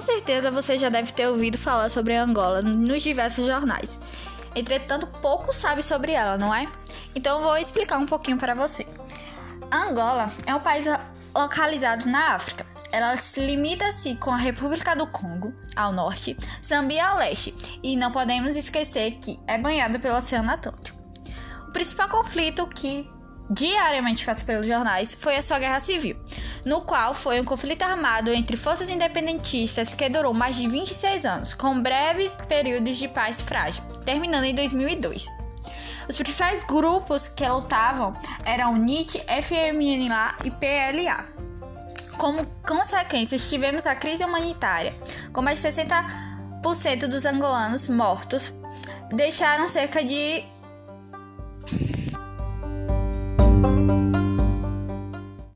Com certeza você já deve ter ouvido falar sobre Angola nos diversos jornais. Entretanto, pouco sabe sobre ela, não é? Então vou explicar um pouquinho para você. Angola é um país localizado na África. Ela se limita-se com a República do Congo, ao norte, Zambia ao leste, e não podemos esquecer que é banhada pelo Oceano Atlântico. O principal conflito que diariamente passa pelos jornais foi a sua guerra civil, no qual foi um conflito armado entre forças independentistas que durou mais de 26 anos, com breves períodos de paz frágil, terminando em 2002. Os principais grupos que lutavam eram NIT, FMNLA e PLA. Como consequências, tivemos a crise humanitária, com mais de 60% dos angolanos mortos, deixaram cerca de